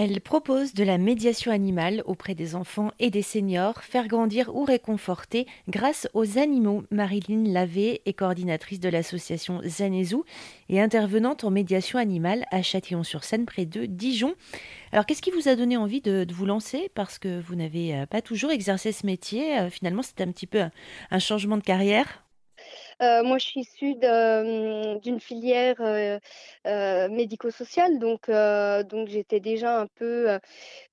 Elle propose de la médiation animale auprès des enfants et des seniors, faire grandir ou réconforter grâce aux animaux. Marilyn Lavé est coordinatrice de l'association Zanezou et intervenante en médiation animale à Châtillon-sur-Seine près de Dijon. Alors qu'est-ce qui vous a donné envie de, vous lancer? Parce que vous n'avez euh, pas toujours exercé ce métier. Euh, finalement, c'était un petit peu un changement de carrière? Euh, moi, je suis issue hum, d'une filière euh, euh, médico-sociale, donc, j'étais déjà un peu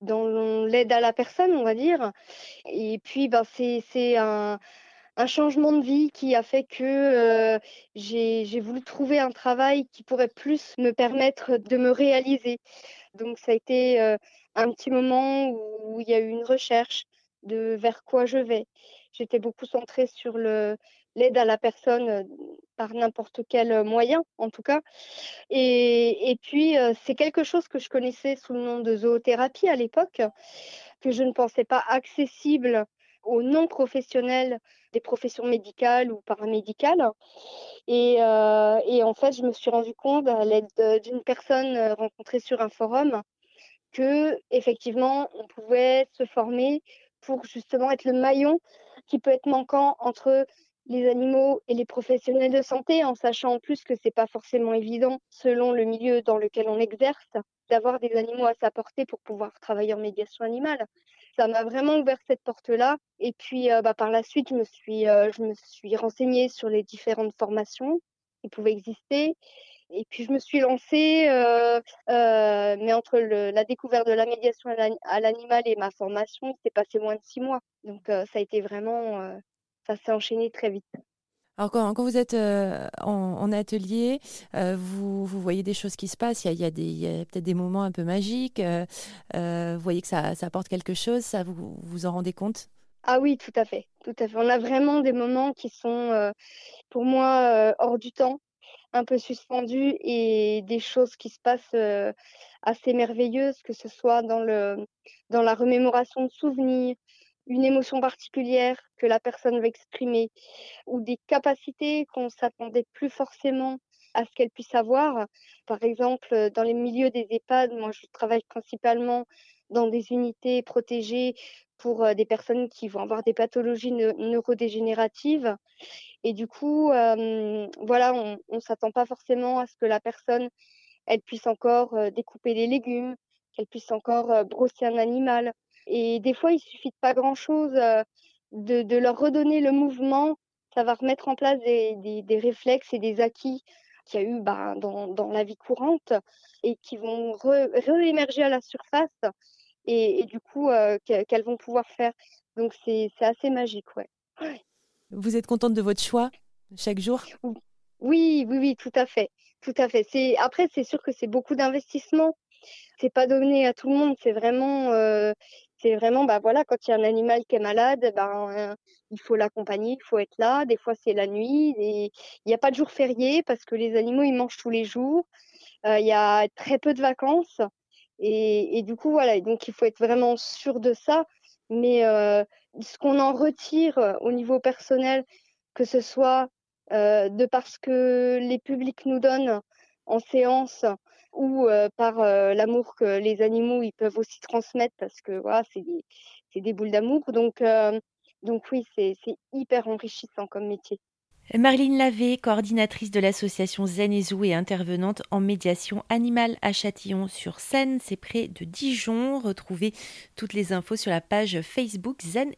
dans l'aide à la personne, on va dire. Et puis, ben, c'est un changement de vie qui a fait que j'ai voulu trouver un travail qui pourrait plus me permettre de me réaliser. Donc, ça a été un petit moment où il y a eu une recherche de vers quoi je vais. J'étais beaucoup centrée sur le, l'aide à la personne euh, par n'importe quel euh, moyen, en tout cas. Et, et puis, euh, c'est quelque chose que je connaissais sous le nom de zoothérapie à l'époque, que je ne pensais pas accessible aux non-professionnels des professions médicales ou paramédicales. Et, et, en fait, je me suis rendu compte à l'aide d'une personne rencontrée sur un forum que effectivement, on pouvait se former pour justement être le maillon qui peut être manquant entre les animaux et les professionnels de santé, en sachant en plus que c'est pas forcément évident, selon le milieu dans lequel on exerce, d'avoir des animaux à sa portée pour pouvoir travailler en médiation animale. Ça m'a vraiment ouvert cette porte-là. Et puis, euh, bah, par la suite, je me suis, euh, je me suis renseignée sur les différentes formations qui pouvaient exister. Et puis je me suis lancée, euh, mais entre la découverte de la médiation à l'animal et ma formation, il s'est passé moins de six mois. Donc ça a été vraiment ça s'est enchaîné très vite. Alors quand, quand vous êtes euh, en, atelier, euh, vous, vous, voyez des choses qui se passent, il y a, a, a peut-être des moments un peu magiques, euh, vous voyez que ça, ça, apporte quelque chose, ça vous vous en rendez compte? Ah oui, tout à fait, tout à fait. On a vraiment des moments qui sont pour moi hors du temps, un peu suspendus et des choses qui se passent assez merveilleuses, que ce soit dans, le, dans la remémoration de souvenirs, une émotion particulière que la personne veut exprimer ou des capacités qu'on s'attendait plus forcément à ce qu'elle puisse avoir. Par exemple, dans les milieux des EHPAD, moi je travaille principalement dans des unités protégées pour euh, des personnes qui vont avoir des pathologies neurodégénératives. Et du coup, euh, voilà, on ne s'attend pas forcément à ce que la personne, elle puisse encore euh, découper des légumes, qu'elle puisse encore brosser un animal. Et des fois, il suffit de pas grand-chose, euh, de, de, leur redonner le mouvement. Ça va remettre en place des, des, des réflexes et des acquis qu'il y a eu bah, dans, dans, la vie courante et qui vont réémerger à la surface et, et du coup euh, qu'elles vont pouvoir faire. Donc c'est assez magique, ouais. Vous êtes contente de votre choix chaque jour? Oui, oui, oui, tout à fait, tout à fait. C'est après c'est sûr que c'est beaucoup d'investissement. C'est pas donné à tout le monde. C'est vraiment euh, c'est vraiment, bah voilà, quand il y a un animal qui est malade, ben, il faut l'accompagner, il faut être là. Des fois, c'est la nuit. Il n'y a pas de jour férié parce que les animaux, ils mangent tous les jours. Euh, il y a très peu de vacances. Et, et, du coup, voilà. Donc, il faut être vraiment sûr de ça. Mais euh, ce qu'on en retire au niveau personnel, que ce soit de parce que les publics nous donnent en séance ou par l'amour que les animaux ils peuvent aussi transmettre parce que voilà, c'est des, boules d'amour. Donc, donc oui, c'est hyper enrichissant comme métier. Marlene Lavé, coordinatrice de l'association Zen et intervenante en médiation animale à Châtillon-sur-Seine, c'est près de Dijon. Retrouvez toutes les infos sur la page Facebook Zen